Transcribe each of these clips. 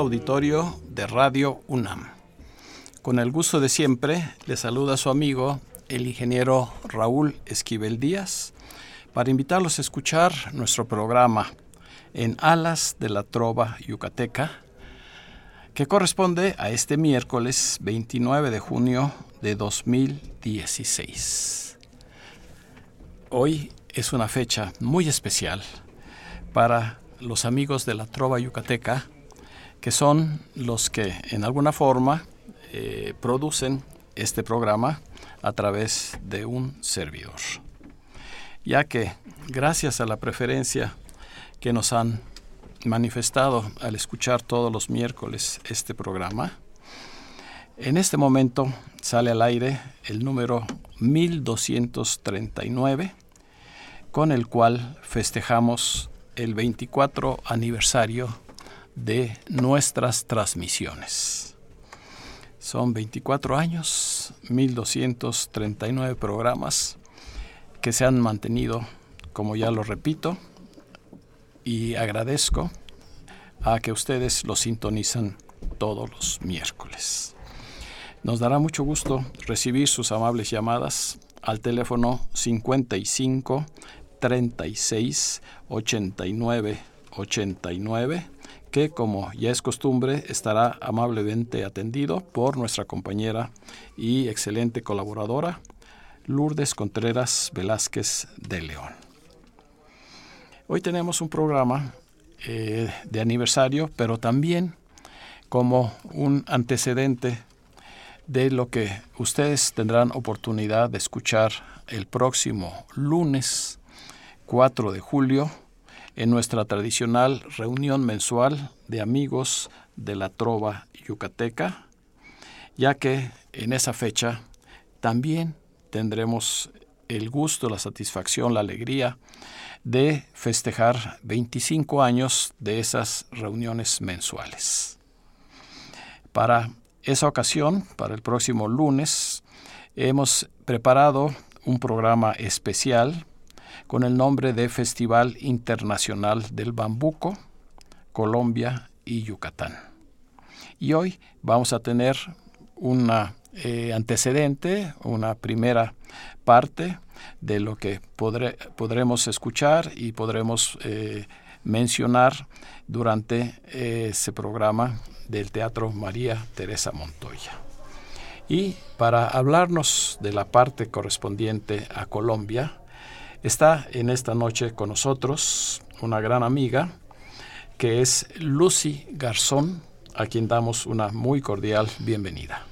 Auditorio de Radio UNAM. Con el gusto de siempre, le saluda su amigo, el ingeniero Raúl Esquivel Díaz, para invitarlos a escuchar nuestro programa en Alas de la Trova Yucateca, que corresponde a este miércoles 29 de junio de 2016. Hoy es una fecha muy especial para los amigos de la Trova Yucateca que son los que en alguna forma eh, producen este programa a través de un servidor. Ya que gracias a la preferencia que nos han manifestado al escuchar todos los miércoles este programa, en este momento sale al aire el número 1239, con el cual festejamos el 24 aniversario de nuestras transmisiones. Son 24 años, 1239 programas que se han mantenido, como ya lo repito, y agradezco a que ustedes lo sintonizan todos los miércoles. Nos dará mucho gusto recibir sus amables llamadas al teléfono 55 36 89 89 que, como ya es costumbre, estará amablemente atendido por nuestra compañera y excelente colaboradora, Lourdes Contreras Velázquez de León. Hoy tenemos un programa eh, de aniversario, pero también como un antecedente de lo que ustedes tendrán oportunidad de escuchar el próximo lunes 4 de julio en nuestra tradicional reunión mensual de amigos de la trova yucateca, ya que en esa fecha también tendremos el gusto, la satisfacción, la alegría de festejar 25 años de esas reuniones mensuales. Para esa ocasión, para el próximo lunes, hemos preparado un programa especial con el nombre de Festival Internacional del Bambuco, Colombia y Yucatán. Y hoy vamos a tener un eh, antecedente, una primera parte de lo que podremos escuchar y podremos eh, mencionar durante eh, ese programa del Teatro María Teresa Montoya. Y para hablarnos de la parte correspondiente a Colombia, Está en esta noche con nosotros una gran amiga que es Lucy Garzón, a quien damos una muy cordial bienvenida.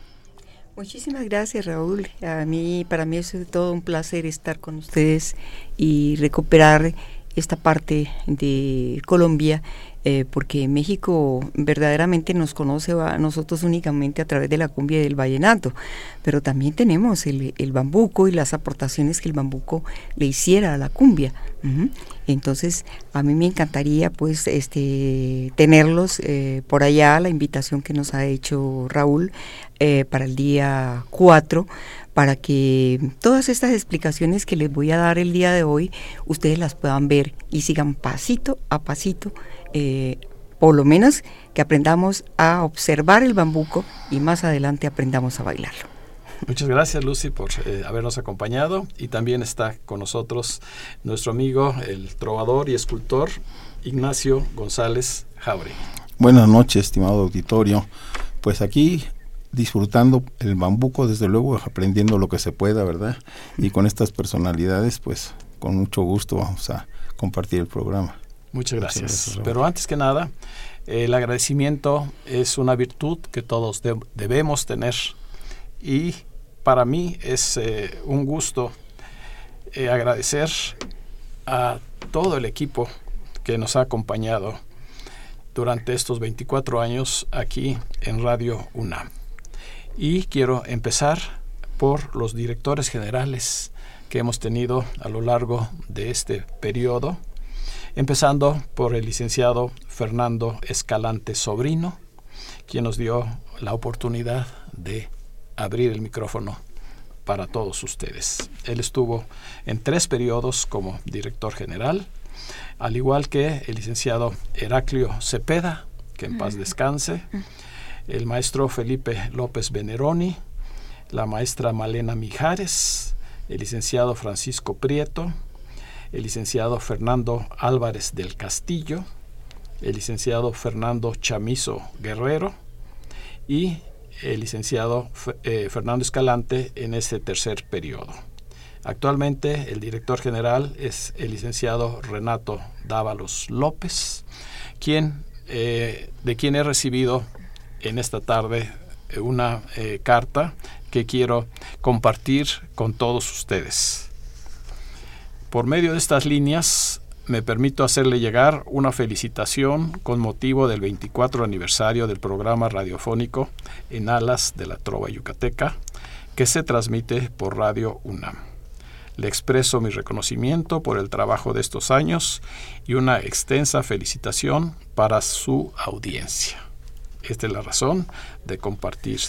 Muchísimas gracias Raúl. A mí, para mí es todo un placer estar con ustedes y recuperar esta parte de Colombia eh, porque México verdaderamente nos conoce a nosotros únicamente a través de la cumbia y del vallenato, pero también tenemos el, bambuco y las aportaciones que el bambuco le hiciera a la cumbia. Entonces, a mí me encantaría pues este tenerlos eh, por allá, la invitación que nos ha hecho Raúl eh, para el día 4 para que todas estas explicaciones que les voy a dar el día de hoy, ustedes las puedan ver y sigan pasito a pasito eh, por lo menos que aprendamos a observar el bambuco y más adelante aprendamos a bailarlo. Muchas gracias Lucy por eh, habernos acompañado y también está con nosotros nuestro amigo, el trovador y escultor Ignacio González Jauregui. Buenas noches, estimado auditorio. Pues aquí disfrutando el bambuco, desde luego aprendiendo lo que se pueda, ¿verdad? Y con estas personalidades, pues con mucho gusto vamos a compartir el programa. Muchas gracias. Pero antes que nada, el agradecimiento es una virtud que todos debemos tener y para mí es eh, un gusto eh, agradecer a todo el equipo que nos ha acompañado durante estos 24 años aquí en Radio UNAM. Y quiero empezar por los directores generales que hemos tenido a lo largo de este periodo, empezando por el licenciado Fernando Escalante Sobrino, quien nos dio la oportunidad de abrir el micrófono para todos ustedes. Él estuvo en tres periodos como director general, al igual que el licenciado Heraclio Cepeda, que en paz descanse, el maestro Felipe López Veneroni, la maestra Malena Mijares, el licenciado Francisco Prieto, el licenciado Fernando Álvarez del Castillo, el licenciado Fernando Chamizo Guerrero y el licenciado eh, Fernando Escalante en ese tercer periodo. Actualmente el director general es el licenciado Renato Dávalos López, quien, eh, de quien he recibido en esta tarde una eh, carta que quiero compartir con todos ustedes. Por medio de estas líneas me permito hacerle llegar una felicitación con motivo del 24 aniversario del programa radiofónico En Alas de la Trova Yucateca, que se transmite por Radio UNAM. Le expreso mi reconocimiento por el trabajo de estos años y una extensa felicitación para su audiencia. Esta es la razón de compartir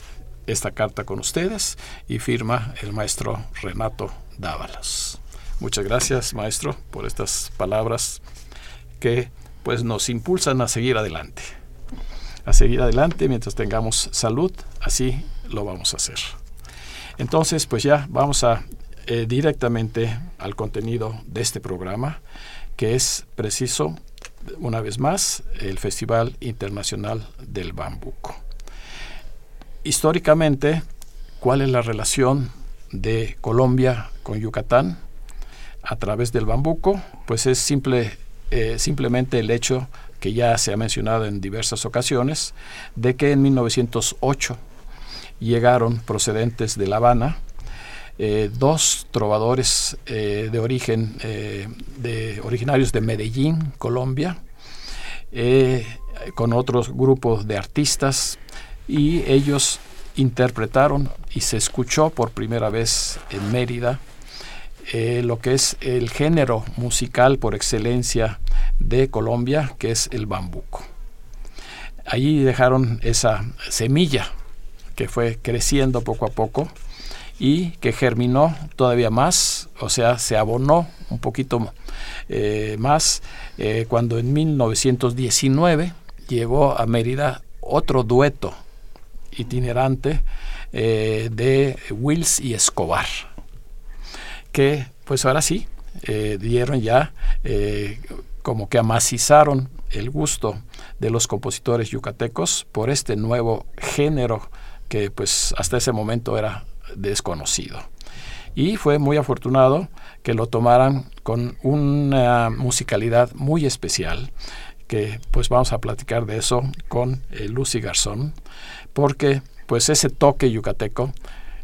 esta carta con ustedes y firma el maestro Renato Dávalos. Muchas gracias, maestro, por estas palabras que pues nos impulsan a seguir adelante. A seguir adelante mientras tengamos salud, así lo vamos a hacer. Entonces, pues ya vamos a eh, directamente al contenido de este programa, que es preciso, una vez más, el Festival Internacional del Bambuco históricamente, ¿cuál es la relación de Colombia con Yucatán a través del bambuco? Pues es simple, eh, simplemente el hecho que ya se ha mencionado en diversas ocasiones, de que en 1908 llegaron procedentes de La Habana eh, dos trovadores eh, de origen, de, originarios de Medellín, Colombia, con otros grupos de artistas y ellos interpretaron y se escuchó por primera vez en Mérida eh, lo que es el género musical por excelencia de Colombia, que es el bambuco. Allí dejaron esa semilla que fue creciendo poco a poco y que germinó todavía más, o sea, se abonó un poquito eh, más eh, cuando en 1919 llegó a Mérida otro dueto itinerante de Wills y Escobar, que pues ahora sí eh, dieron ya eh, como que amacizaron el gusto de los compositores yucatecos por este nuevo género que pues hasta ese momento era desconocido. Y fue muy afortunado que lo tomaran con una musicalidad muy especial, que pues vamos a platicar de eso con Lucy Garzón, porque pues ese toque yucateco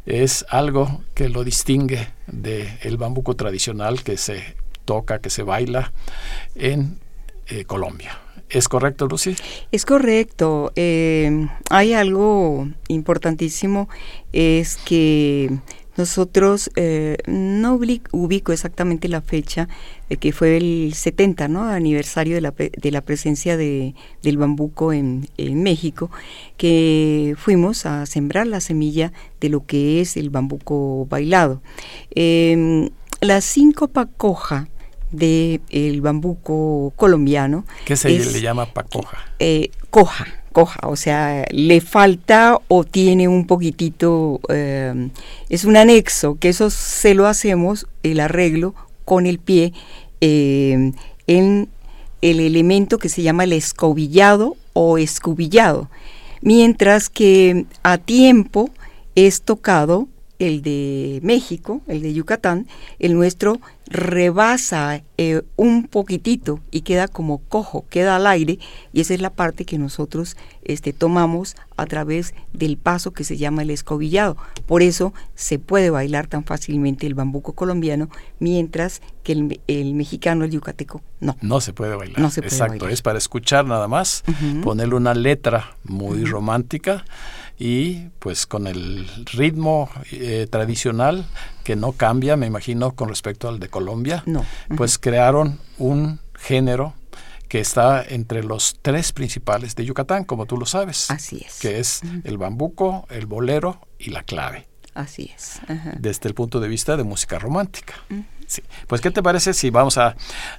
es algo que lo distingue del bambuco tradicional que se toca, que se baila en eh, Colombia. ¿Es correcto, Lucy? Es correcto. Eh, hay algo importantísimo, es que nosotros eh, no ubico exactamente la fecha, de que fue el 70, ¿no? Aniversario de la, de la presencia de, del bambuco en, México, que fuimos a sembrar la semilla de lo que es el bambuco bailado. Eh, la síncopa coja del el bambuco colombiano. ¿Qué se le llama pacoja? Eh, coja coja, o sea, le falta o tiene un poquitito, eh, es un anexo, que eso se lo hacemos, el arreglo con el pie, eh, en el elemento que se llama el escobillado o escubillado, mientras que a tiempo es tocado el de México, el de Yucatán, el nuestro rebasa eh, un poquitito y queda como cojo, queda al aire y esa es la parte que nosotros este, tomamos a través del paso que se llama el escobillado. Por eso se puede bailar tan fácilmente el bambuco colombiano, mientras que el, mexicano, el yucateco, no. No se puede bailar. No se puede Exacto, es para escuchar nada más, ponerle una letra muy romántica y pues con el ritmo eh, tradicional que no cambia, me imagino, con respecto al de Colombia, pues crearon un género que está entre los tres principales de Yucatán, como tú lo sabes. Así es. Que es el bambuco, el bolero y la clave. Así es. Desde el punto de vista de música romántica. Sí. Pues, ¿qué te parece si vamos a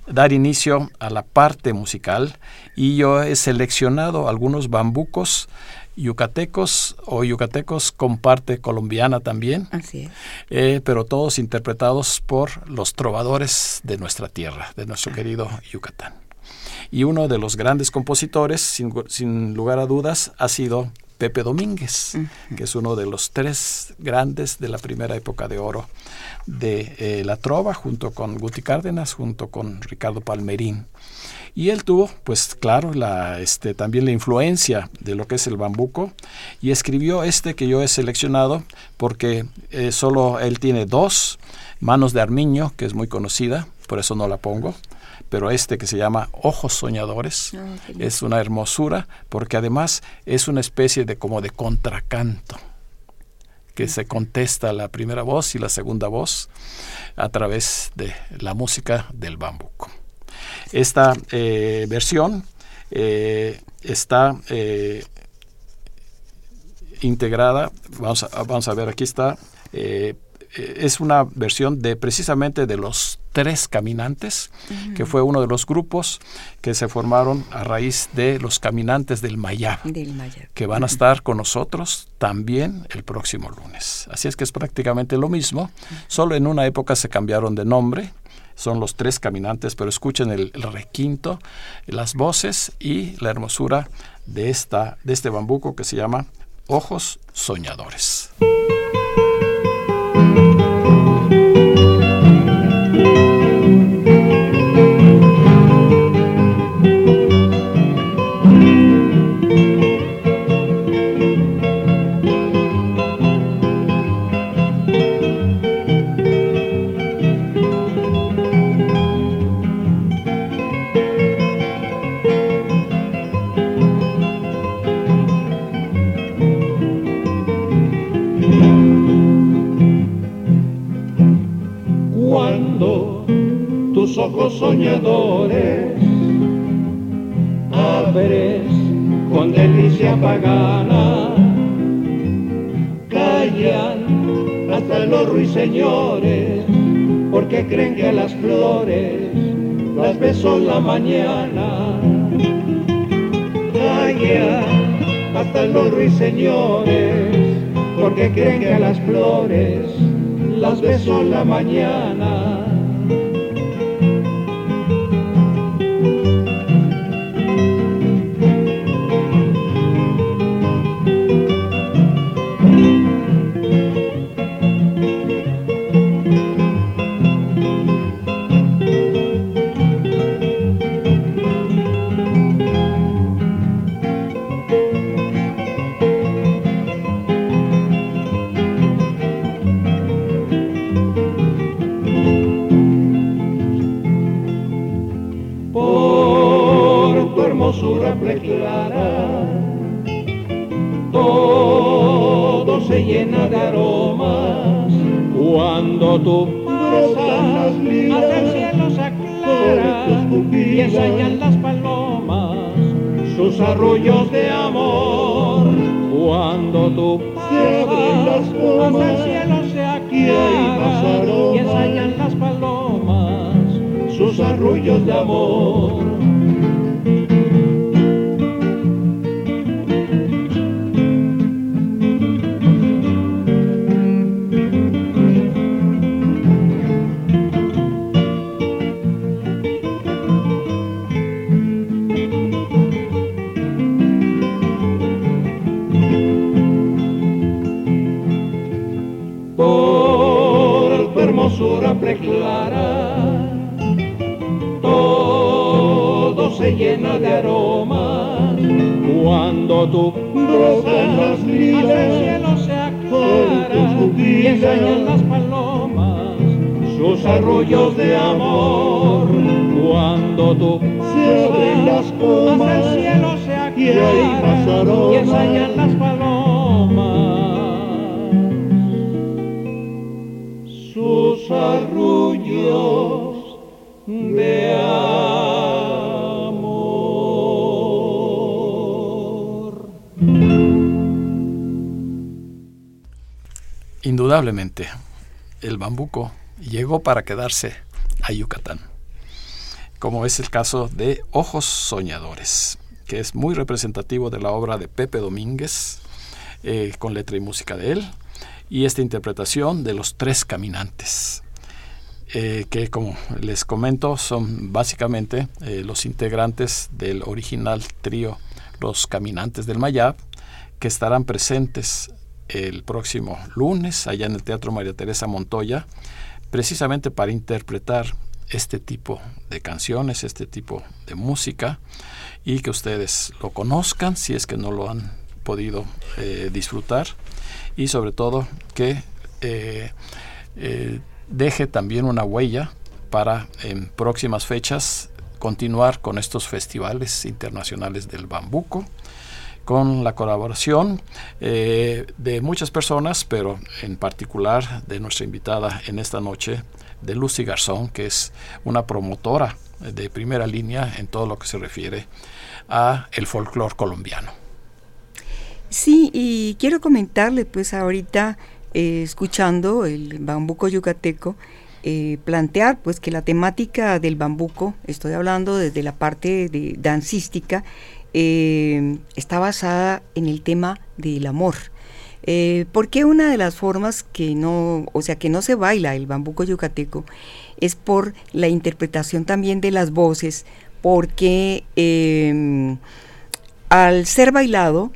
dar inicio a la parte musical? Y yo he seleccionado algunos bambucos yucatecos o yucatecos con parte colombiana también. Así es. Eh, pero todos interpretados por los trovadores de nuestra tierra, de nuestro querido Yucatán. Y uno de los grandes compositores, sin, lugar a dudas, ha sido Pepe Domínguez, que es uno de los tres grandes de la primera época de oro de eh, la trova, junto con Guti Cárdenas, junto con Ricardo Palmerín. Y él tuvo, pues claro, la, este, también la influencia de lo que es el bambuco y escribió este que yo he seleccionado porque eh, solo él tiene dos, Manos de Armiño, que es muy conocida, por eso no la pongo, pero este que se llama Ojos Soñadores ah, es una hermosura porque además es una especie de como de contracanto que se contesta la primera voz y la segunda voz a través de la música del bambuco. Esta eh, versión eh, está eh, integrada, vamos a, vamos a, ver, aquí está, es una versión de precisamente de los tres caminantes, que fue uno de los grupos que se formaron a raíz de los caminantes del Mayab, que van a estar con nosotros también el próximo lunes. Así es que es prácticamente lo mismo, solo en una época se cambiaron de nombre, son los tres caminantes, pero escuchen el, requinto, las voces y la hermosura de, esta, de este bambuco que se llama Ojos Soñadores. Los ruiseñores porque creen que las flores las beso en la mañana. Hasta los ruiseñores porque creen que las flores las beso en la mañana para quedarse a Yucatán, como es el caso de Ojos Soñadores, que es muy representativo de la obra de Pepe Domínguez, eh, con letra y música de él, y esta interpretación de los tres caminantes, eh, que como les comento son básicamente eh, los integrantes del original trío Los Caminantes del Mayab, que estarán presentes el próximo lunes allá en el Teatro María Teresa Montoya, precisamente para interpretar este tipo de canciones, este tipo de música, y que ustedes lo conozcan si es que no lo han podido eh, disfrutar y sobre todo que eh, eh, deje también una huella para en próximas fechas continuar con estos festivales internacionales del bambuco con la colaboración eh, de muchas personas, pero en particular de nuestra invitada en esta noche, de Lucy Garzón, que es una promotora de primera línea en todo lo que se refiere a el folclore colombiano. Sí, y quiero comentarle, pues ahorita eh, escuchando el bambuco yucateco, eh, plantear pues que la temática del bambuco, estoy hablando desde la parte de dancística, eh, está basada en el tema del amor. porque una de las formas que no, o sea, que no se baila el bambuco yucateco es por la interpretación también de las voces, porque al ser bailado,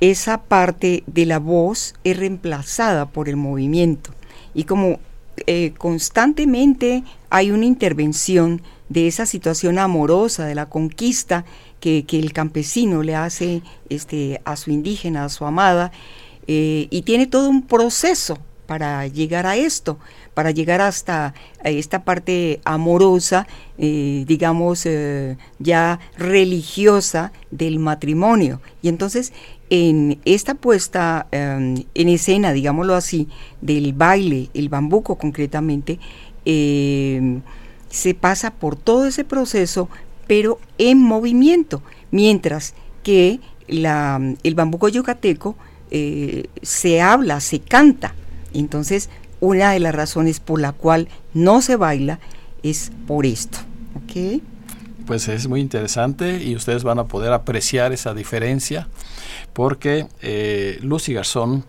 esa parte de la voz es reemplazada por el movimiento. Y como eh, constantemente hay una intervención de esa situación amorosa, de la conquista que, el campesino le hace este, a su indígena, a su amada, eh, y tiene todo un proceso para llegar a esto, para llegar hasta esta parte amorosa, eh, digamos, ya religiosa del matrimonio. Y entonces en esta puesta en escena, digámoslo así, del baile, el bambuco concretamente, se pasa por todo ese proceso, pero en movimiento, mientras que el bambuco yucateco eh, se habla, se canta. Entonces, una de las razones por la cual no se baila es por esto. Pues es muy interesante y ustedes van a poder apreciar esa diferencia porque eh, Lucy Garzón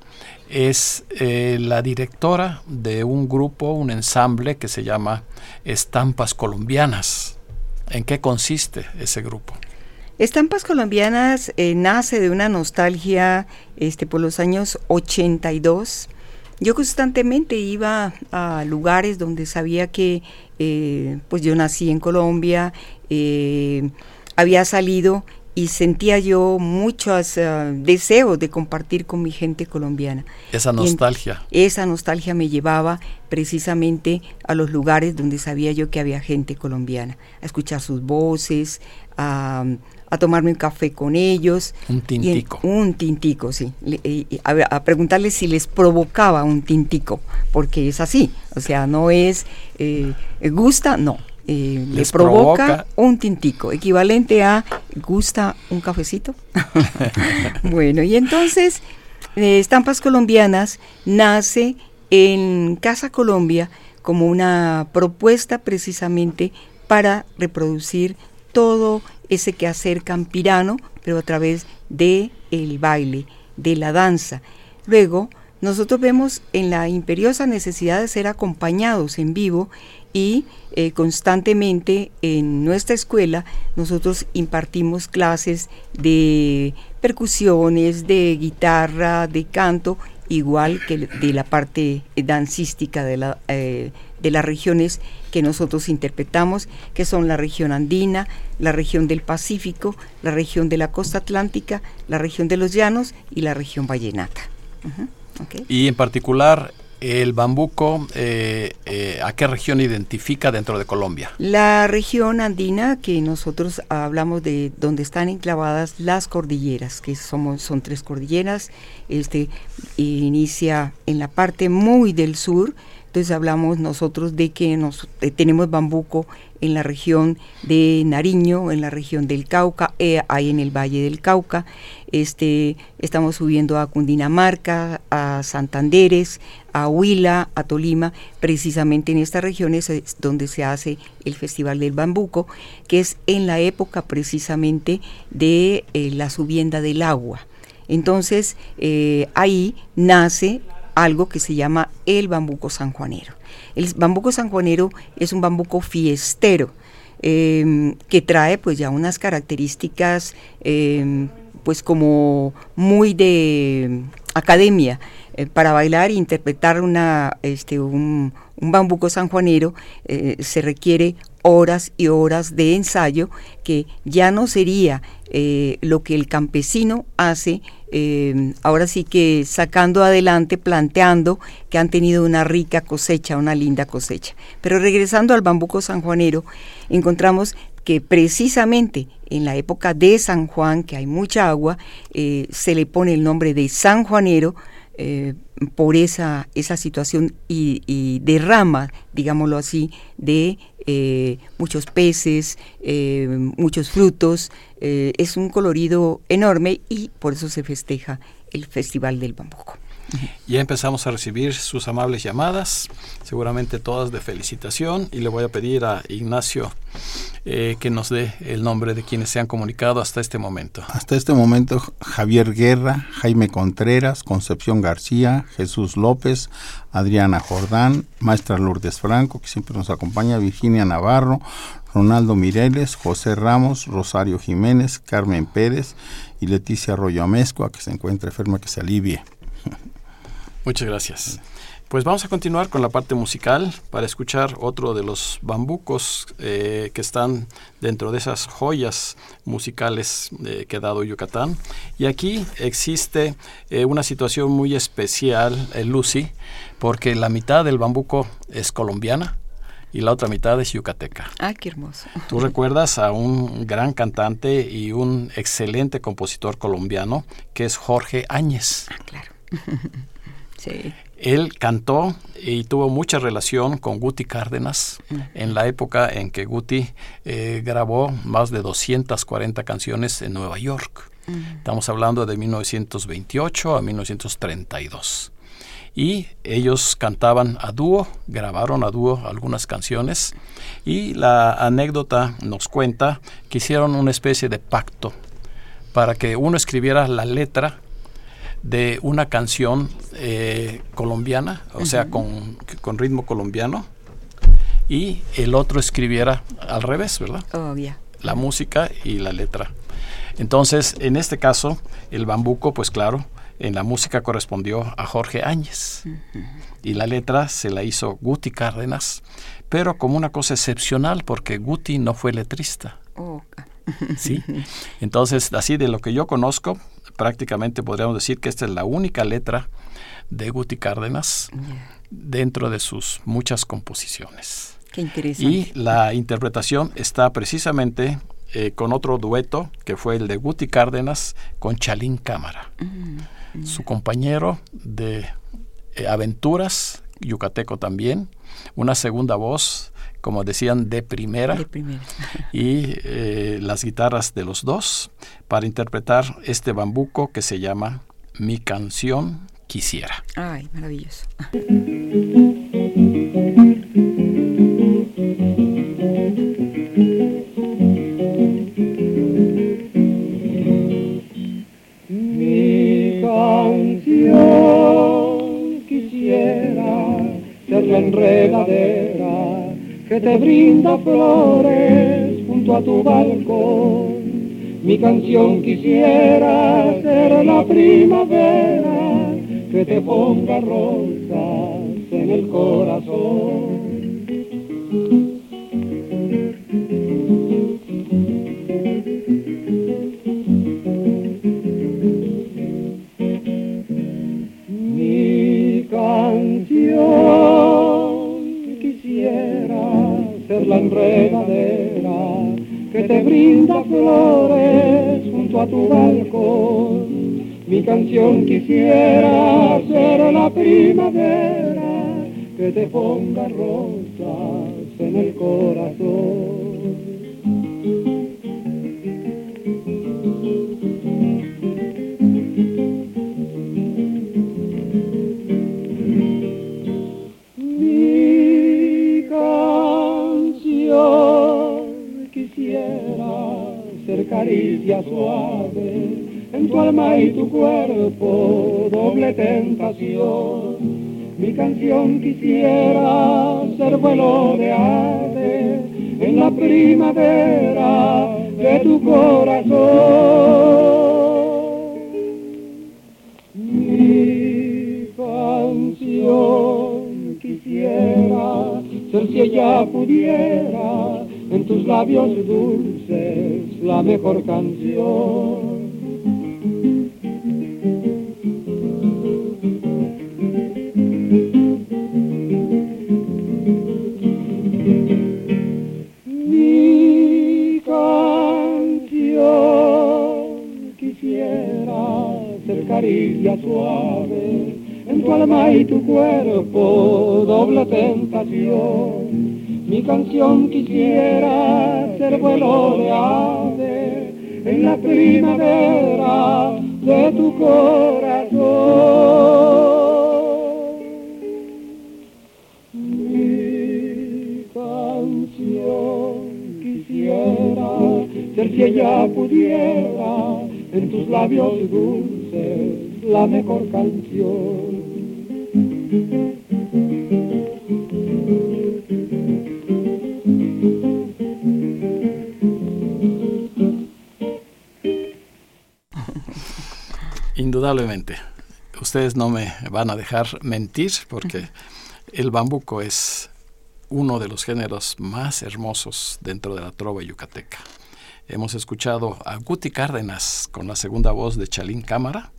es eh, la directora de un grupo, un ensamble que se llama Estampas Colombianas. ¿En qué consiste ese grupo? Estampas Colombianas eh, nace de una nostalgia este, por los años 82. Yo constantemente iba a lugares donde sabía que pues yo nací en Colombia, había salido y sentía yo muchos uh, deseos de compartir con mi gente colombiana. Esa nostalgia. esa nostalgia me llevaba precisamente a los lugares donde sabía yo que había gente colombiana, a escuchar sus voces, a, tomarme un café con ellos. Un tintico. un tintico, sí. a, a, preguntarles si les provocaba un tintico, porque es así. O sea, no es, eh, gusta, no eh, les provoca, un tintico, equivalente a gusta un cafecito. bueno, y entonces eh, Estampas Colombianas nace en Casa Colombia como una propuesta precisamente para reproducir todo ese quehacer campirano, pero a través de el baile, de la danza. Luego, nosotros vemos en la imperiosa necesidad de ser acompañados en vivo y eh, constantemente en nuestra escuela nosotros impartimos clases de percusiones, de guitarra, de canto, igual que de la parte dancística de la, eh, de las regiones que nosotros interpretamos, que son la región andina, la región del Pacífico, la región de la costa atlántica, la región de los llanos y la región vallenata. Y en particular el bambuco, eh, eh, ¿a qué región identifica dentro de Colombia? La región andina, que nosotros hablamos de donde están enclavadas las cordilleras, que somos, son tres cordilleras, este inicia en la parte muy del sur, entonces hablamos nosotros de que eh, tenemos bambuco en la región de Nariño, en la región del Cauca, eh, ahí en el Valle del Cauca. Este, estamos subiendo a Cundinamarca, a Santanderes, a Huila, a Tolima, precisamente en estas regiones es donde se hace el Festival del Bambuco, que es en la época precisamente de eh, la subienda del agua. Entonces, eh, ahí nace algo que se llama el bambuco sanjuanero. El bambuco sanjuanero es un bambuco fiestero em, que trae pues ya unas características em, pues como muy de academia eh, para bailar e interpretar una, este, un, bambuco sanjuanero eh, se requiere horas y horas de ensayo que ya no sería eh, lo que el campesino hace eh, ahora sí que sacando adelante, planteando que han tenido una rica cosecha, una linda cosecha. Pero regresando al bambuco sanjuanero, encontramos que precisamente en la época de San Juan, que hay mucha agua, eh, se le pone el nombre de sanjuanero eh, por esa, esa situación y, derrama, digámoslo así, de eh, muchos peces, eh, muchos frutos. es un colorido enorme y por eso se festeja el Festival del Bambuco. Ya empezamos a recibir sus amables llamadas, seguramente todas de felicitación, y le voy a pedir a Ignacio eh, que nos dé el nombre de quienes se han comunicado hasta este momento. Hasta este momento, Javier Guerra, Jaime Contreras, Concepción García, Jesús López, Adriana Jordán, Maestra Lourdes Franco, que siempre nos acompaña, Virginia Navarro, Ronaldo Mireles, José Ramos, Rosario Jiménez, Carmen Pérez y Leticia Arroyo Amezcua, que se encuentra enferma, que se alivie. Muchas gracias. Pues vamos a continuar con la parte musical para escuchar otro de los bambucos eh, que están dentro de esas joyas musicales eh, que ha dado Yucatán. Y aquí existe eh, una situación muy especial, Lucy, porque la mitad del bambuco es colombiana y la otra mitad es yucateca. Ah, qué hermoso. Tú recuerdas a un gran cantante y un excelente compositor colombiano que es Jorge Áñez. Ah, claro. Él cantó y tuvo mucha relación con Guti Cárdenas en la época en que Guti eh, grabó más de 240 canciones en Nueva York. Estamos hablando de 1928 a 1932. Y ellos cantaban a dúo, grabaron a dúo algunas canciones y la anécdota nos cuenta que hicieron una especie de pacto para que uno escribiera la letra de una canción eh, colombiana, o sea, con, ritmo colombiano, y el otro escribiera al revés, ¿verdad? La música y la letra. Entonces, en este caso, el bambuco, pues claro, en la música correspondió a Jorge Áñez y la letra se la hizo Guti Cárdenas, pero como una cosa excepcional porque Guti no fue letrista. Oh. ¿Sí? Entonces, así de lo que yo conozco, prácticamente podríamos decir que esta es la única letra de Guti Cárdenas dentro de sus muchas composiciones. Qué interesante. Y la interpretación está precisamente eh, con otro dueto que fue el de Guti Cárdenas con Chalín Cámara, mm, su compañero de eh, aventuras, yucateco también, una segunda voz como decían, de primera, y eh, las guitarras de los dos para interpretar este bambuco que se llama Mi canción quisiera. Ay, maravilloso. Mi canción quisiera ser la enredadera que te brinda flores junto a tu balcón. Mi canción quisiera ser la primavera que te ponga rosas en el corazón. La enredadera que te brinda flores junto a tu balcón. Mi canción quisiera ser la primavera que te ponga rosas en el corazón. Ser caricia suave en tu alma y tu cuerpo, doble tentación. Mi canción quisiera ser vuelo de ave en la primavera de tu corazón. Mi canción quisiera ser si ella pudiera en tus labios dulces la mejor canción. Mi canción quisiera ser caricia suave en tu alma y tu cuerpo, doble tentación. Mi canción quisiera ser vuelo de ave en la primavera de tu corazón. Mi canción quisiera ser si ella pudiera en tus labios dulces la mejor canción. Indudablemente. Ustedes no me van a dejar mentir porque el bambuco es uno de los géneros más hermosos dentro de la trova yucateca. Hemos escuchado a Guti Cárdenas con la segunda voz de Chalín Cámara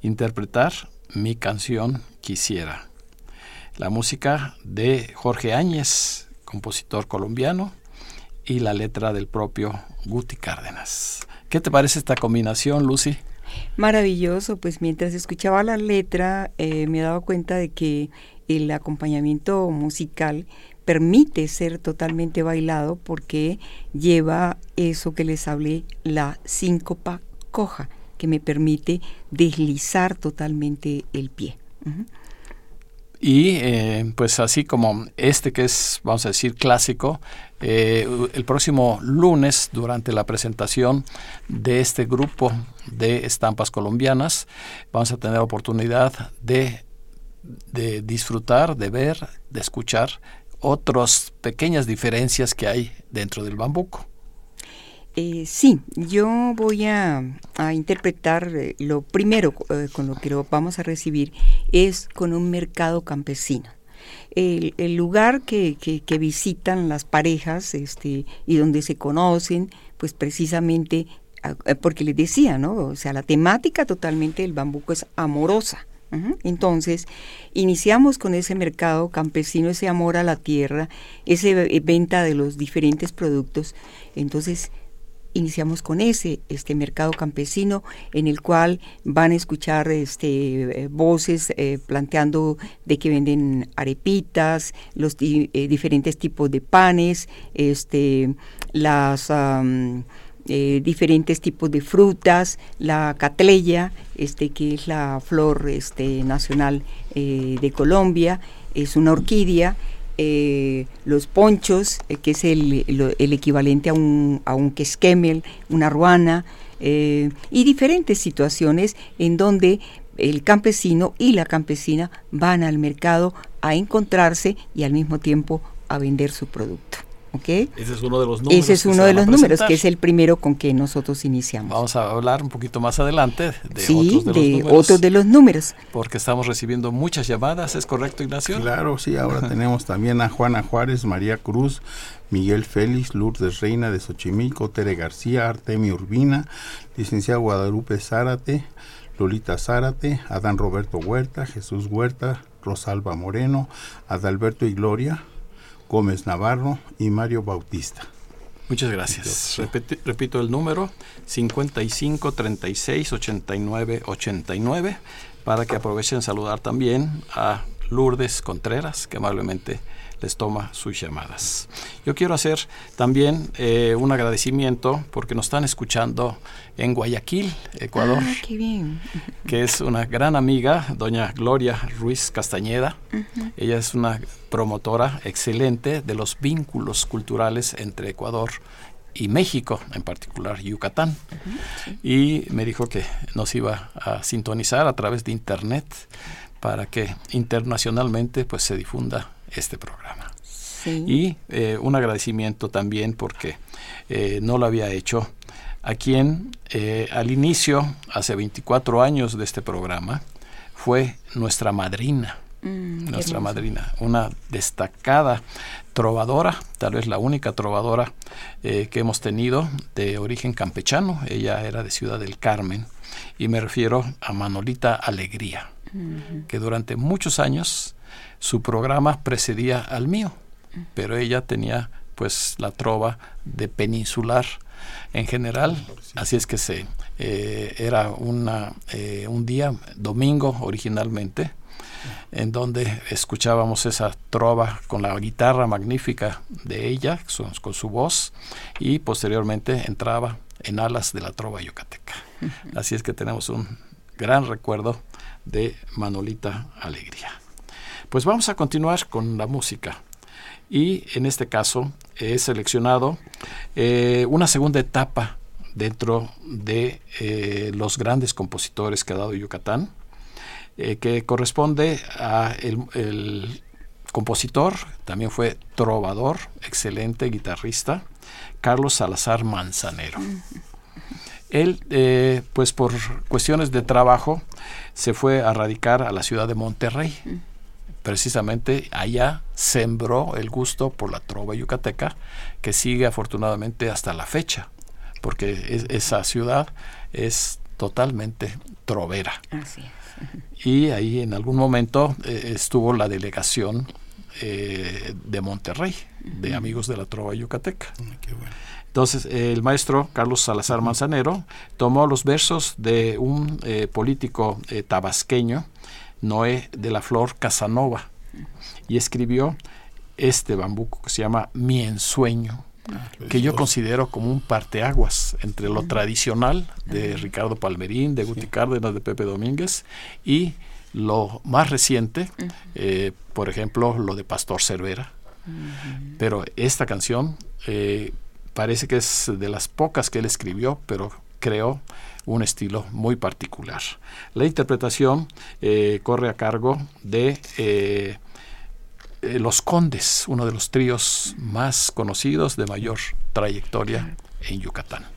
interpretar mi canción Quisiera. La música de Jorge Áñez, compositor colombiano, y la letra del propio Guti Cárdenas. ¿Qué te parece esta combinación, Lucy? Maravilloso, pues mientras escuchaba la letra eh, me he dado cuenta de que el acompañamiento musical permite ser totalmente bailado porque lleva eso que les hablé, la síncopa coja, que me permite deslizar totalmente el pie. Y eh, pues así como este que es, vamos a decir, clásico, eh, el próximo lunes, durante la presentación de este grupo de estampas colombianas, vamos a tener oportunidad de, de disfrutar, de ver, de escuchar otras pequeñas diferencias que hay dentro del bambuco. Eh, sí, yo voy a, a interpretar eh, lo primero eh, con lo que lo vamos a recibir es con un mercado campesino. El, lugar que, que, que visitan las parejas este, y donde se conocen, pues precisamente porque les decía, ¿no? O sea, la temática totalmente del bambuco es amorosa. Entonces, iniciamos con ese mercado campesino, ese amor a la tierra, esa venta de los diferentes productos. Entonces, iniciamos con ese este mercado campesino en el cual van a escuchar este eh, voces eh, planteando de que venden arepitas los di eh, diferentes tipos de panes este las eh, diferentes tipos de frutas, la catleya, este, que es la flor este, nacional eh, de Colombia, es una orquídea, eh, los ponchos, que es el, el, equivalente a un, a un quesquemel, una ruana, y diferentes situaciones en donde el campesino y la campesina van al mercado a encontrarse y al mismo tiempo a vender su producto. ¿Ok? Ese es uno de los números. Ese es que uno de los números, que es el primero con que nosotros iniciamos. Vamos a hablar un poquito más adelante de sí, otros de, los de números, otros de los números. porque estamos recibiendo muchas llamadas, ¿es correcto, Ignacio? Claro, sí, ahora tenemos también a Juana Juárez, María Cruz, Miguel Félix, Lourdes Reina de Xochimilco, Tere García, Artemio Urbina, licenciado Guadalupe Zárate, Lolita Zárate, Adán Roberto Huerta, Jesús Huerta, Rosalba Moreno, Adalberto y Gloria, Gómez Navarro y Mario Bautista. Muchas gracias. Repito el número 55 36 89 89 para que aprovechen saludar también a Lourdes Contreras que amablemente les toma sus llamadas. Yo quiero hacer también eh, un agradecimiento porque nos están escuchando en Guayaquil, Ecuador, Ah, qué bien. que es una gran amiga, doña Gloria Ruiz Castañeda. Ella es una promotora excelente de los vínculos culturales entre Ecuador y México, en particular Yucatán. Y me dijo que nos iba a sintonizar a través de internet para que internacionalmente pues se difunda este programa. Sí. Y eh, un agradecimiento también porque eh, no lo había hecho a quien eh, al inicio, hace 24 años de este programa, fue nuestra madrina, Mm, nuestra madrina, una destacada trovadora, tal vez la única trovadora eh, que hemos tenido de origen campechano. Ella era de Ciudad del Carmen y me refiero a Manolita Alegría, que durante muchos años su programa precedía al mío, pero ella tenía pues la trova de peninsular en general, así es que se eh, era una, eh, un día domingo originalmente en donde escuchábamos esa trova con la guitarra magnífica de ella, con su voz, y posteriormente entraba en alas de la trova yucateca. Así es que tenemos un gran recuerdo de Manolita Alegría. Pues vamos a continuar con la música. Y en este caso he seleccionado eh, una segunda etapa dentro de eh, los grandes compositores que ha dado Yucatán eh, que corresponde a el, el compositor, también fue trovador, excelente guitarrista, Carlos Salazar Manzanero. Él, eh, pues por cuestiones de trabajo, se fue a radicar a la ciudad de Monterrey. Precisamente allá sembró el gusto por la trova yucateca, que sigue afortunadamente hasta la fecha, porque es- esa ciudad es totalmente trovera. Así es. Y ahí en algún momento eh, estuvo la delegación eh, de Monterrey, de Amigos de la Trova Yucateca. Qué bueno. Entonces, el maestro Carlos Salazar Manzanero tomó los versos de un eh, político eh, tabasqueño, Noé de la Flor Casanova, y escribió este bambuco que se llama Mi Ensueño, que yo considero como un parteaguas entre lo tradicional de Ricardo Palmerín, de Guti Cárdenas, de Pepe Domínguez, y lo más reciente, eh, por ejemplo, lo de Pastor Cervera. Pero esta canción eh, parece que es de las pocas que él escribió, pero creó un estilo muy particular. La interpretación eh, corre a cargo de eh, eh, Los Condes, uno de los tríos más conocidos de mayor trayectoria en Yucatán.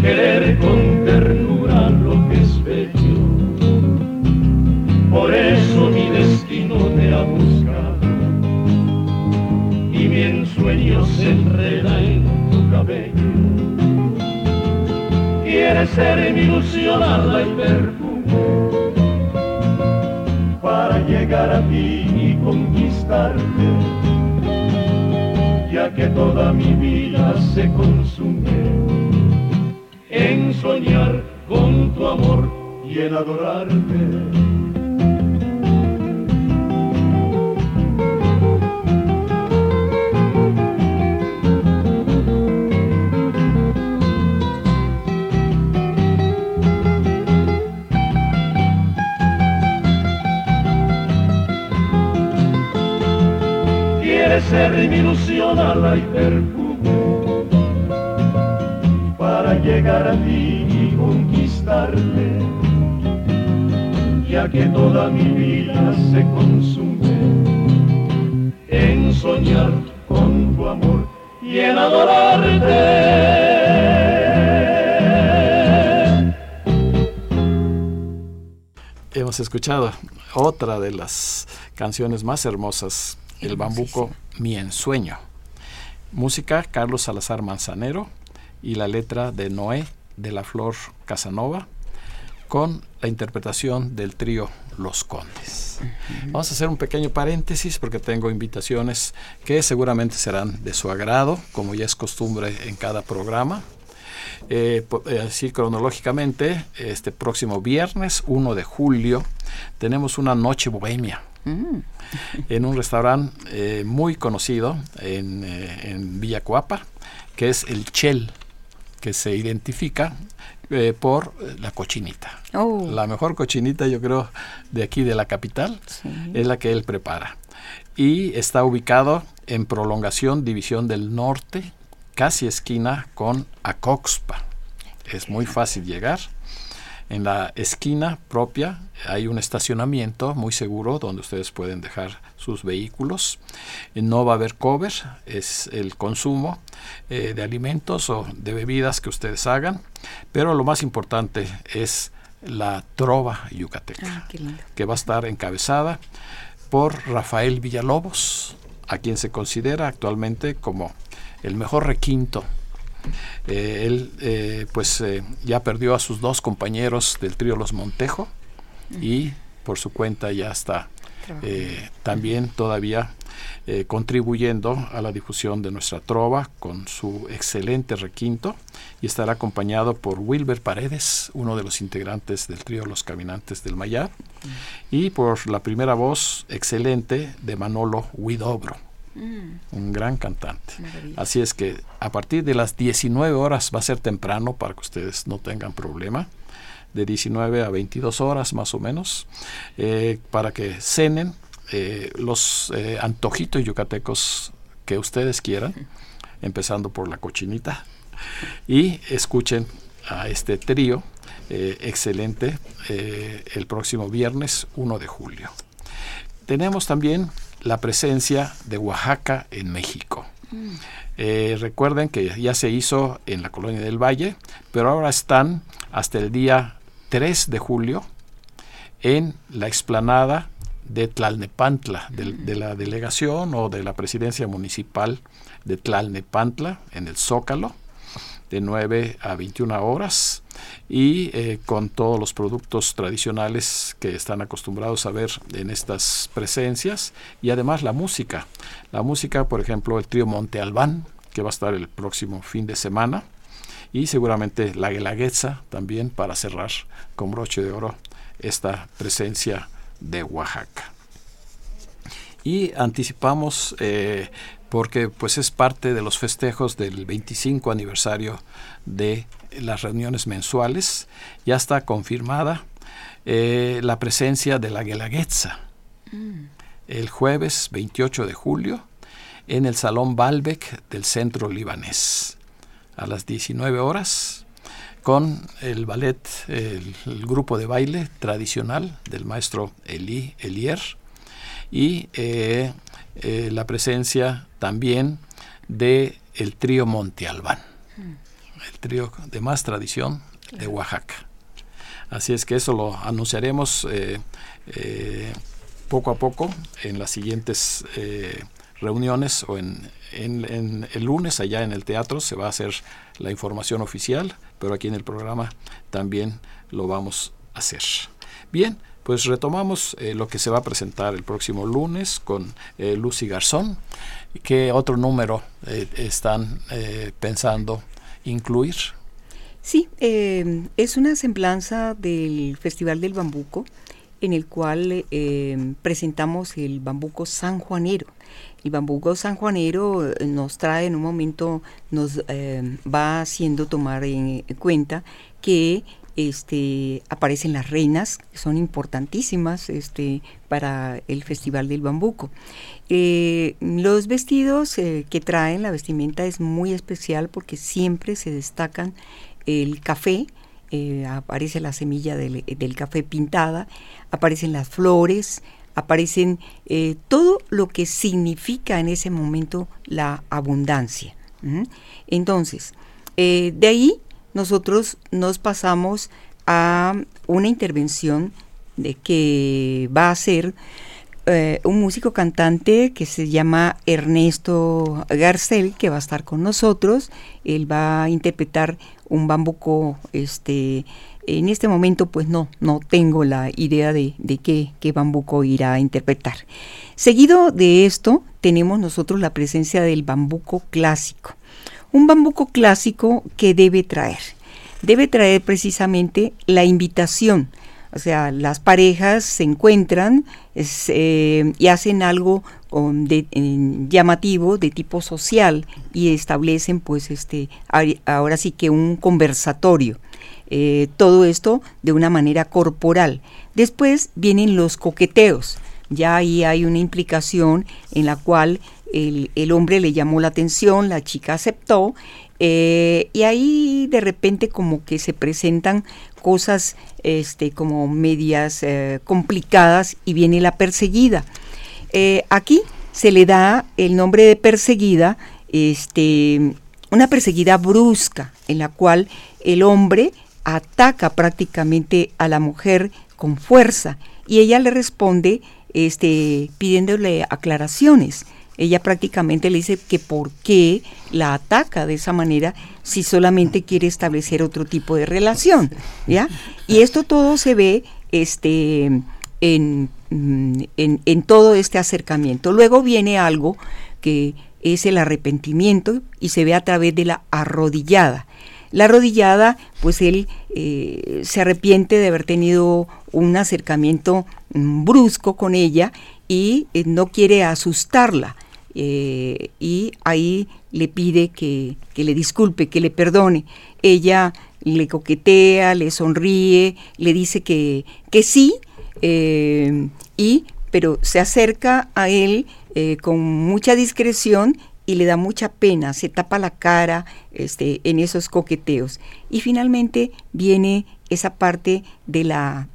querer con ternura lo que es bello. Por eso mi destino te ha buscado y mi ensueño se enreda en tu cabello. Quieres ser mi ilusión y perfume para llegar a ti y conquistarte, ya que toda mi vida se consume soñar con tu amor y en adorarte. ser mi ilusión ala llegar a ti y conquistarte, ya que toda mi vida se consume en soñar con tu amor y en adorarte. Hemos escuchado otra de las canciones más hermosas el bambuco Mi Ensueño. Música Carlos Salazar Manzanero y la letra de Noé de la Flor Casanova con la interpretación del trío Los Condes. Vamos a hacer un pequeño paréntesis porque tengo invitaciones que seguramente serán de su agrado, como ya es costumbre en cada programa. Eh, eh, así cronológicamente, este próximo viernes 1 de julio tenemos una noche bohemia Mm. en un restaurante eh, muy conocido en, eh, en Villa Coapa, que es el Chel, que se identifica eh, por la cochinita. Oh. La mejor cochinita, yo creo, de aquí de la capital, es la que él prepara. Y está ubicado en prolongación División del Norte, casi esquina con Acoxpa. Es muy fácil llegar en la esquina propia hay un estacionamiento muy seguro donde ustedes pueden dejar sus vehículos. Eh, no va a haber cover, es el consumo eh, de alimentos o de bebidas que ustedes hagan, pero lo más importante es la trova yucateca, ah, que va a estar encabezada por Rafael Villalobos, a quien se considera actualmente como el mejor requinto eh, él eh, pues eh, ya perdió a sus dos compañeros del trío Los Montejo y por su cuenta ya está también todavía contribuyendo a la difusión de nuestra trova con su excelente requinto y estará acompañado por Wilber Paredes, uno de los integrantes del trío Los Caminantes del Mayab, y por la primera voz excelente de Manolo Huidobro Mm. Un gran cantante. Así es que a partir de las 19 horas va a ser temprano para que ustedes no tengan problema. De 19 a 22 horas más o menos. Eh, para que cenen eh, los eh, antojitos yucatecos que ustedes quieran. Empezando por la cochinita. Y escuchen a este trío excelente el próximo viernes 1 de julio. Tenemos también la presencia de Oaxaca en México. Eh, recuerden que ya se hizo en la colonia del Valle, pero ahora están hasta el día 3 de julio en la explanada de Tlalnepantla, de, la delegación o de la presidencia municipal de Tlalnepantla, en el Zócalo, de 9 a 21 horas y eh, con todos los productos tradicionales que están acostumbrados a ver en estas presencias y además la música. La música, por ejemplo, el trío Monte Albán, que va a estar el próximo fin de semana, y seguramente la Guelaguetza también para cerrar con broche de oro esta presencia de Oaxaca. Y anticipamos eh, porque pues es parte de los festejos del 25 aniversario de las reuniones mensuales. Ya está confirmada eh, la presencia de la Guelaguetza mm. el jueves 28 de julio en el Salón Balbec del Centro Libanés a las 19 horas con el ballet, el, grupo de baile tradicional del maestro Eli Elier y eh, eh, la presencia también de el trío Monte Albán. Mm el trío de más tradición de Oaxaca. Así es que eso lo anunciaremos eh, eh, poco a poco en las siguientes reuniones o en, el lunes allá en el teatro se va a hacer la información oficial pero aquí en el programa también lo vamos a hacer. Bien, pues retomamos eh, lo que se va a presentar el próximo lunes con eh, Lucy Garzón. ¿Qué otro número eh, están pensando incluir? Sí, es una semblanza del Festival del Bambuco en el cual presentamos el bambuco sanjuanero. El bambuco sanjuanero nos trae en un momento, nos va haciendo tomar en cuenta que este, aparecen las reinas, que son importantísimas este, para el Festival del Bambuco. Eh, los vestidos eh, que traen, la vestimenta es muy especial porque siempre se destacan el café, eh, aparece la semilla del, café pintada, aparecen las flores, aparecen todo lo que significa en ese momento la abundancia. Entonces, de ahí nosotros nos pasamos a una intervención de que va a ser eh, un músico cantante que se llama Ernesto Garcel, que va a estar con nosotros. Él va a interpretar un bambuco, este, en este momento pues no, no tengo la idea de, qué, qué bambuco irá a interpretar. Seguido de esto, tenemos nosotros la presencia del bambuco clásico. Un bambuco clásico que debe traer. Debe traer precisamente la invitación. O sea, las parejas se encuentran eh, y hacen algo llamativo de tipo social y establecen pues este ahora sí que un conversatorio. Eh, todo esto de una manera corporal. Después vienen los coqueteos. Ya ahí hay una implicación en la cual el, hombre le llamó la atención, la chica aceptó, eh, y ahí de repente como que se presentan cosas este, como medias eh, complicadas y viene la perseguida. Eh, aquí se le da el nombre de perseguida, este, una perseguida brusca, en la cual el hombre ataca prácticamente a la mujer con fuerza y ella le responde este, pidiéndole aclaraciones ella prácticamente le dice que por qué la ataca de esa manera si solamente quiere establecer otro tipo de relación, ¿ya? Y esto todo se ve este, en, en, todo este acercamiento. Luego viene algo que es el arrepentimiento y se ve a través de la arrodillada. La arrodillada, pues él eh, se arrepiente de haber tenido un acercamiento mm, brusco con ella y eh, no quiere asustarla. Eh, y ahí le pide que, le disculpe, que le perdone. Ella le coquetea, le sonríe, le dice que, que sí, eh, y, pero se acerca a él eh, con mucha discreción y le da mucha pena, se tapa la cara este, en esos coqueteos. Y finalmente viene esa parte de la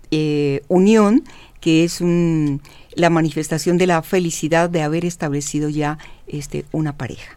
unión, que es un la manifestación de la felicidad de haber establecido ya este, una pareja.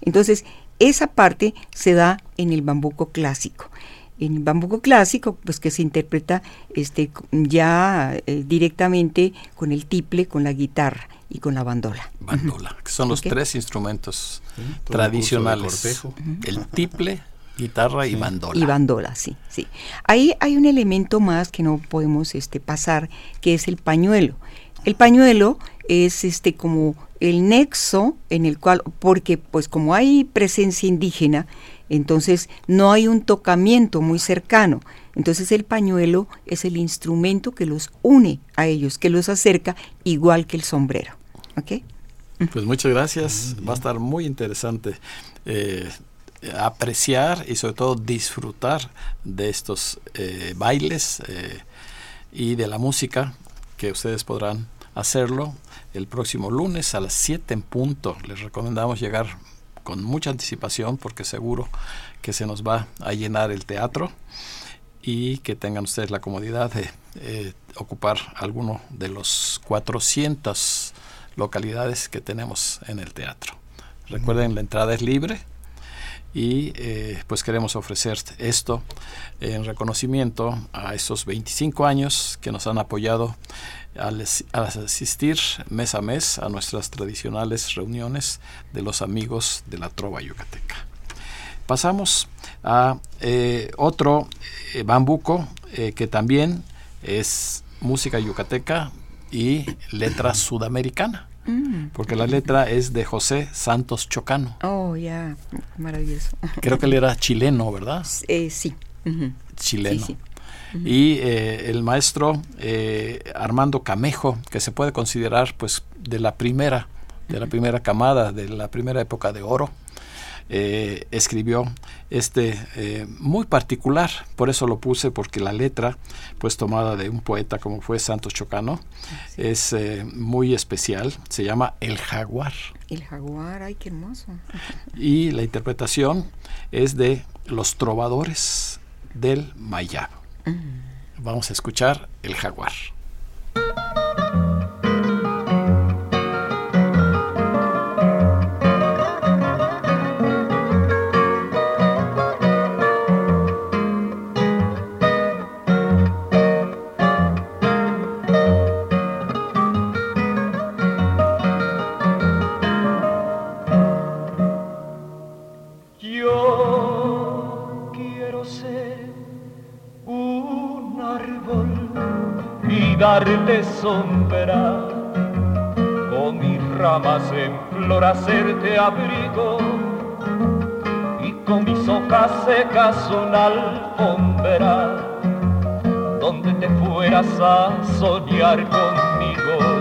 Entonces, esa parte se da en el bambuco clásico. En el bambuco clásico, pues que se interpreta este, ya eh, directamente con el tiple, con la guitarra y con la bandola. Bandola, que son los tres instrumentos tradicionales. El tiple, guitarra y bandola. Y bandola, sí, sí. Ahí hay un elemento más que no podemos este, pasar, que es el pañuelo. El pañuelo es este como el nexo en el cual, porque pues como hay presencia indígena, entonces no hay un tocamiento muy cercano. Entonces el pañuelo es el instrumento que los une a ellos, que los acerca igual que el sombrero. ¿Ok? Pues muchas gracias. Va a estar muy interesante eh, apreciar y sobre todo disfrutar de estos eh, bailes eh, y de la música que ustedes podrán hacerlo el próximo lunes a las 7 en punto. Les recomendamos llegar con mucha anticipación porque seguro que se nos va a llenar el teatro y que tengan ustedes la comodidad de eh, ocupar alguno de los 400 localidades que tenemos en el teatro. Recuerden, la entrada es libre y eh, pues queremos ofrecer esto en reconocimiento a esos 25 años que nos han apoyado al, asistir mes a mes a nuestras tradicionales reuniones de los amigos de la Trova Yucateca. Pasamos a eh, otro eh, bambuco que también es música yucateca y letra sudamericana. Mm. Porque la letra es de José Santos Chocano. Oh, ya, maravilloso. Creo que él era chileno, ¿verdad? Eh, sí. Chileno. Sí, Y eh, el maestro eh, Armando Camejo, que se puede considerar pues de la primera, de la primera camada, de la primera época de oro, eh, escribió este eh, muy particular, por eso lo puse, porque la letra, pues tomada de un poeta como fue Santos Chocano, es eh, muy especial, se llama El Jaguar. El jaguar, ay, qué hermoso. Y la interpretación es de Los Trovadores del Mayab. Vamos a escuchar El Jaguar. Darte sombra, con mis ramas en flor hacerte abrigo y con mis hojas secas una alfombra donde te fueras a soñar conmigo.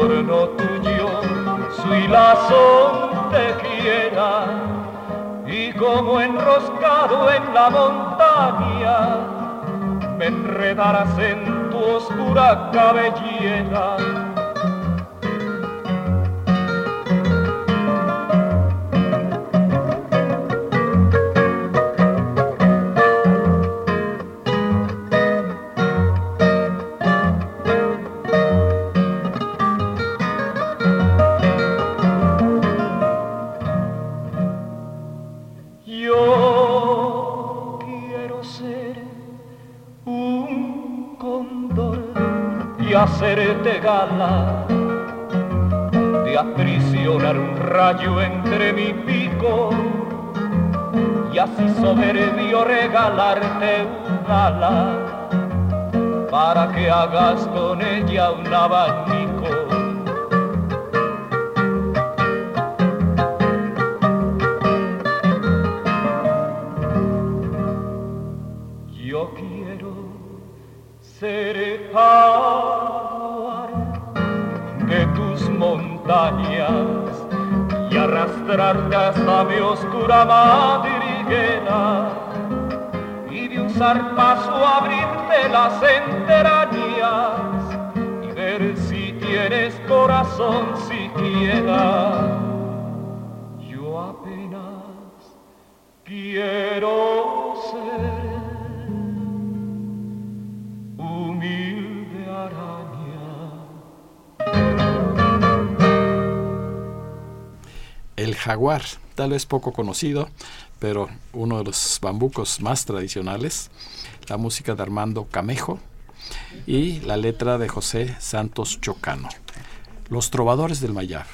Torno tuyo su hilazón tejiera y como enroscado en la montaña me enredarás en tu oscura cabellera. De aprisionar un rayo entre mi pico y así soberbio regalarte un ala para que hagas con ella un abanico. Yo quiero ser arrastrarte hasta mi oscura madriguera y de un zarpazo abrirte las entrañas y ver si tienes corazón siquiera. Yo apenas quiero jaguar, tal vez poco conocido, pero uno de los bambucos más tradicionales, la música de Armando Camejo y la letra de José Santos Chocano. Los Trovadores del Mayab.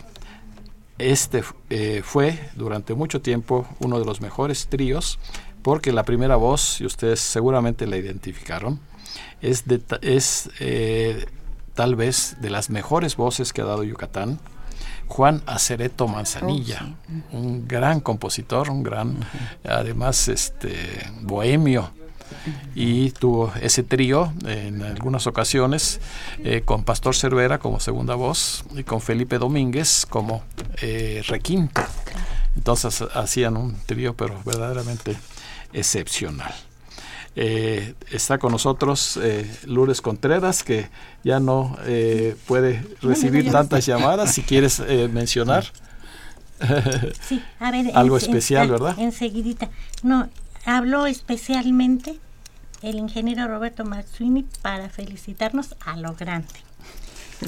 Este eh, fue durante mucho tiempo uno de los mejores tríos porque la primera voz, y ustedes seguramente la identificaron, es, eh, tal vez de las mejores voces que ha dado Yucatán. Juan Acereto Manzanilla, un gran compositor, un gran, además, este, bohemio, y tuvo ese trío en algunas ocasiones eh, con Pastor Cervera como segunda voz y con Felipe Domínguez como eh, requinto. Entonces hacían un trío, pero verdaderamente excepcional. Eh, está con nosotros eh, Lourdes Contreras, que ya no eh, puede recibir tantas llamadas. Si quieres eh, mencionar. Sí, a ver, Algo en- especial, en- ¿verdad? Enseguidita. No, habló especialmente el ingeniero Roberto Mazzuini para felicitarnos a lo grande.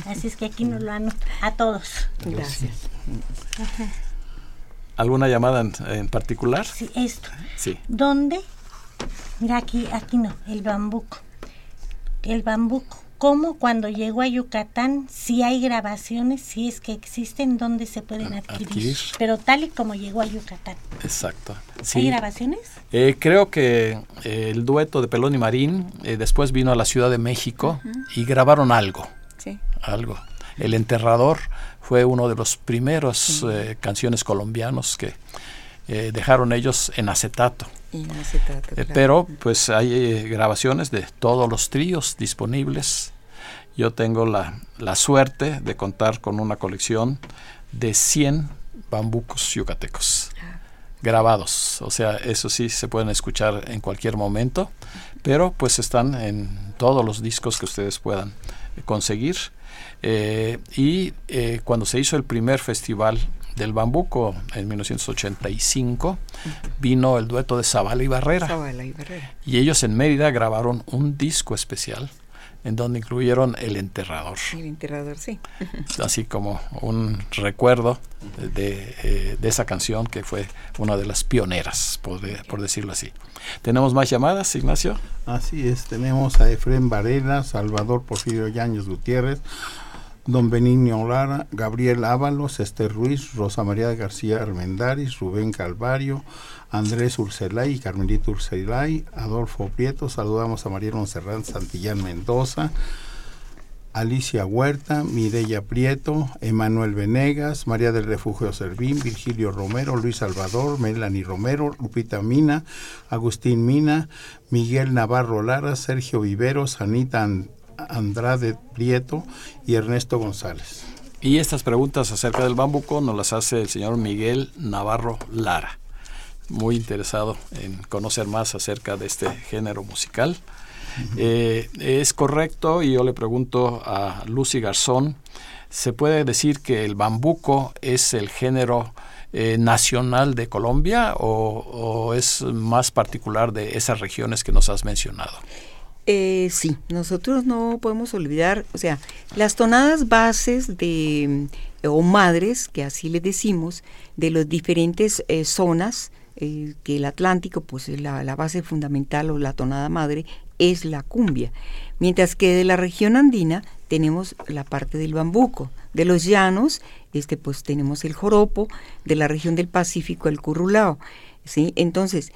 Así es que aquí nos lo anoto a todos. Gracias. ¿Alguna llamada en, particular? Sí, esto. Sí. ¿Dónde? Mira, aquí, aquí no, el bambuco. El bambuco. ¿Cómo cuando llegó a Yucatán, si hay grabaciones, si es que existen, dónde se pueden ah, adquirir? Pero tal y como llegó a Yucatán. Exacto. ¿Hay grabaciones? Eh, creo que eh, el dueto de Pelón y Marín eh, después vino a la Ciudad de México y grabaron algo. Sí. Algo. El Enterrador fue uno de los primeros canciones colombianos que dejaron ellos en acetato. Eh, pero pues hay eh, grabaciones de todos los tríos disponibles. Yo tengo la, la, suerte de contar con una colección de 100 bambucos yucatecos ah. grabados. O sea, eso sí se pueden escuchar en cualquier momento, pero pues están en todos los discos que ustedes puedan conseguir. Eh, y cuando se hizo el primer festival del Bambuco en 1985 vino el dueto de Zavala y Barrera. y ellos en Mérida grabaron un disco especial en donde incluyeron El Enterrador. El Enterrador, sí. Así como un recuerdo de, eh, de, esa canción que fue una de las pioneras, por, por, decirlo así. ¿Tenemos más llamadas, Ignacio? Así es, tenemos a Efren Varela, Salvador Porfirio Yáñez Gutiérrez, don Benigno Lara, Gabriel Ábalos, Esther Ruiz, Rosa María García Armendaris, Rubén Calvario, Andrés Urcelay, Carmelito Urcelay, Adolfo Prieto, saludamos a María Monserrat Santillán Mendoza, Alicia Huerta, Mireya Prieto, Emanuel Venegas, María del Refugio Servín, Virgilio Romero, Luis Salvador, Melanie Romero, Lupita Mina, Agustín Mina, Miguel Navarro Lara, Sergio Viveros, Anita Andrade Prieto y Ernesto González. Y estas preguntas acerca del bambuco nos las hace el señor Miguel Navarro Lara, muy interesado en conocer más acerca de este género musical. Eh, es correcto y yo le pregunto a Lucy Garzón, ¿se puede decir que el bambuco es el género eh, nacional de Colombia o es más particular de esas regiones que nos has mencionado? Eh, sí, nosotros no podemos olvidar, o sea, las tonadas bases de, o madres, que así les decimos, de las diferentes eh, zonas, eh, que el Atlántico, pues la, la base fundamental o la tonada madre es la cumbia, mientras que de la región andina tenemos la parte del bambuco, de los llanos, este pues tenemos el joropo, de la región del Pacífico el currulao. ¿Sí? Entonces,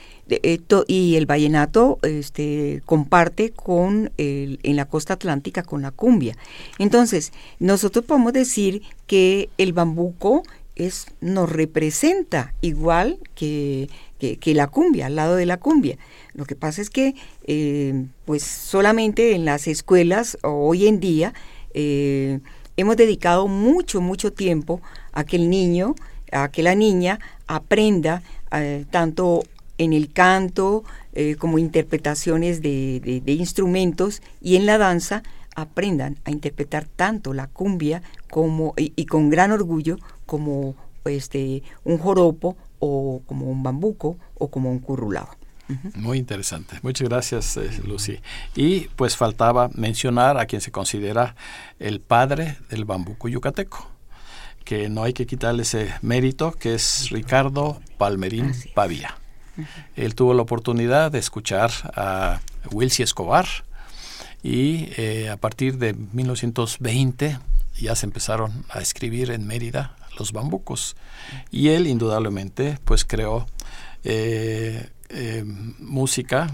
y el vallenato este, comparte con el, en la costa atlántica con la cumbia. Entonces, nosotros podemos decir que el bambuco es, nos representa igual que, que, la cumbia, al lado de la cumbia. Lo que pasa es que, eh, pues solamente en las escuelas hoy en día eh, hemos dedicado mucho, mucho tiempo a que el niño, a que la niña aprenda eh, tanto en el canto eh, como interpretaciones de, instrumentos y en la danza aprendan a interpretar tanto la cumbia como y, con gran orgullo como este un joropo o como un bambuco o como un currulao. Muy interesante. Muchas gracias, eh, Lucy. Y pues faltaba mencionar a quien se considera el padre del bambuco yucateco que no hay que quitarle ese mérito, que es Ricardo Palmerín Pavía. Él tuvo la oportunidad de escuchar a Wilcy Escobar y eh, a partir de 1920 ya se empezaron a escribir en Mérida los bambucos. Y él indudablemente pues creó eh, eh, música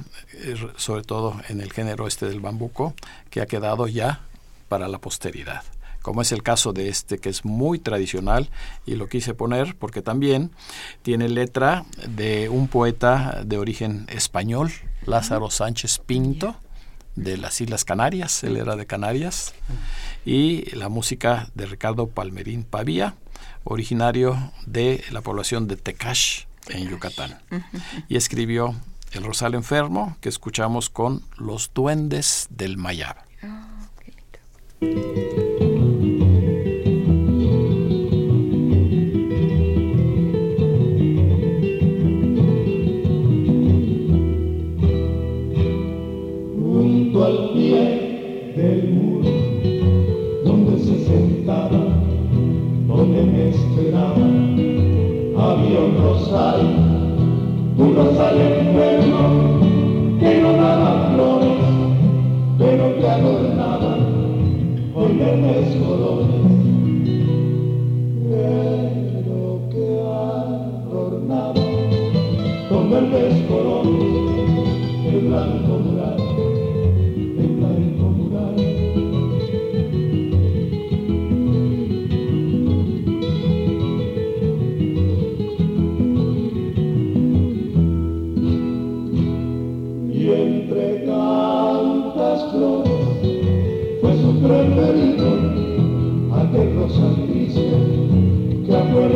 sobre todo en el género este del bambuco que ha quedado ya para la posteridad como es el caso de este que es muy tradicional y lo quise poner porque también tiene letra de un poeta de origen español, Lázaro Sánchez Pinto, de las Islas Canarias, él era de Canarias, y la música de Ricardo Palmerín Pavía, originario de la población de Tecash, en Yucatán, y escribió El Rosal Enfermo, que escuchamos con Los Duendes del Mayab. Oh, rosario, un rosario enfermo que no daba flores, pero que adornaba con verdes colores.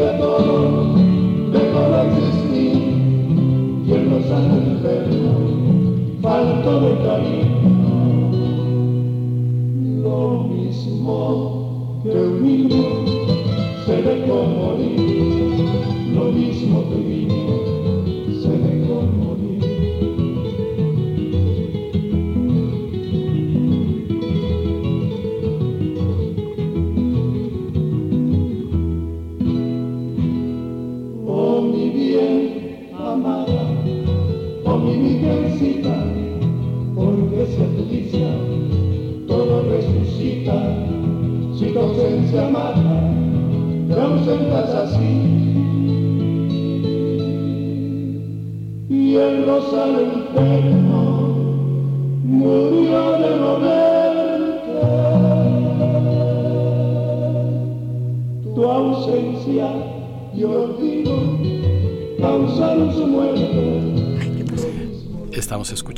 había un Estamos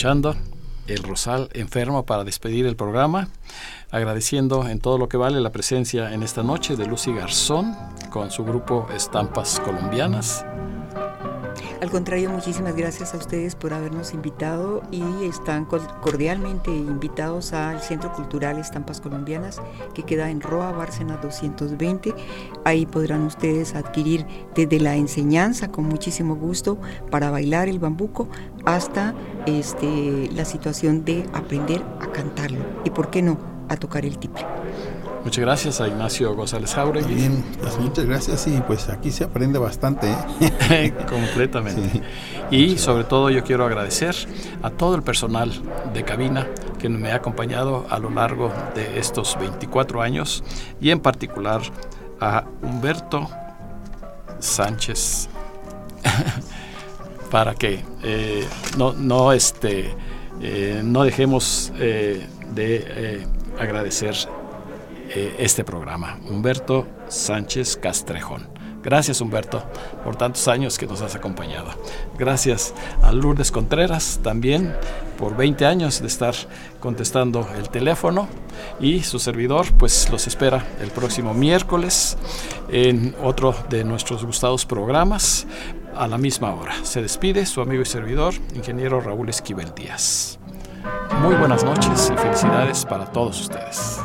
escuchando El Rosal Enfermo para despedir el programa, agradeciendo en todo lo que vale la presencia en esta noche de Lucy Garzón con su grupo Estampas Colombianas al contrario, muchísimas gracias a ustedes por habernos invitado y están cordialmente invitados al Centro Cultural Estampas Colombianas que queda en Roa Bárcena 220. Ahí podrán ustedes adquirir desde la enseñanza con muchísimo gusto para bailar el bambuco hasta este, la situación de aprender a cantarlo y, ¿por qué no?, a tocar el tiple. Muchas gracias a Ignacio González Jauregui. Bien, pues muchas gracias y pues aquí se aprende bastante. ¿eh? Completamente. Y sobre todo yo quiero agradecer a todo el personal de cabina que me ha acompañado a lo largo de estos 24 años y en particular a Humberto Sánchez para que eh, no, no, este, eh, no dejemos de agradecer eh, este programa. Humberto Sánchez Castrejón. Gracias Humberto por tantos años que nos has acompañado. Gracias a Lourdes Contreras también por 20 años de estar contestando el teléfono y su servidor pues los espera el próximo miércoles en otro de nuestros gustados programas a la misma hora. Se despide su amigo y servidor, ingeniero Raúl Esquivel Díaz. Muy buenas noches y felicidades para todos ustedes.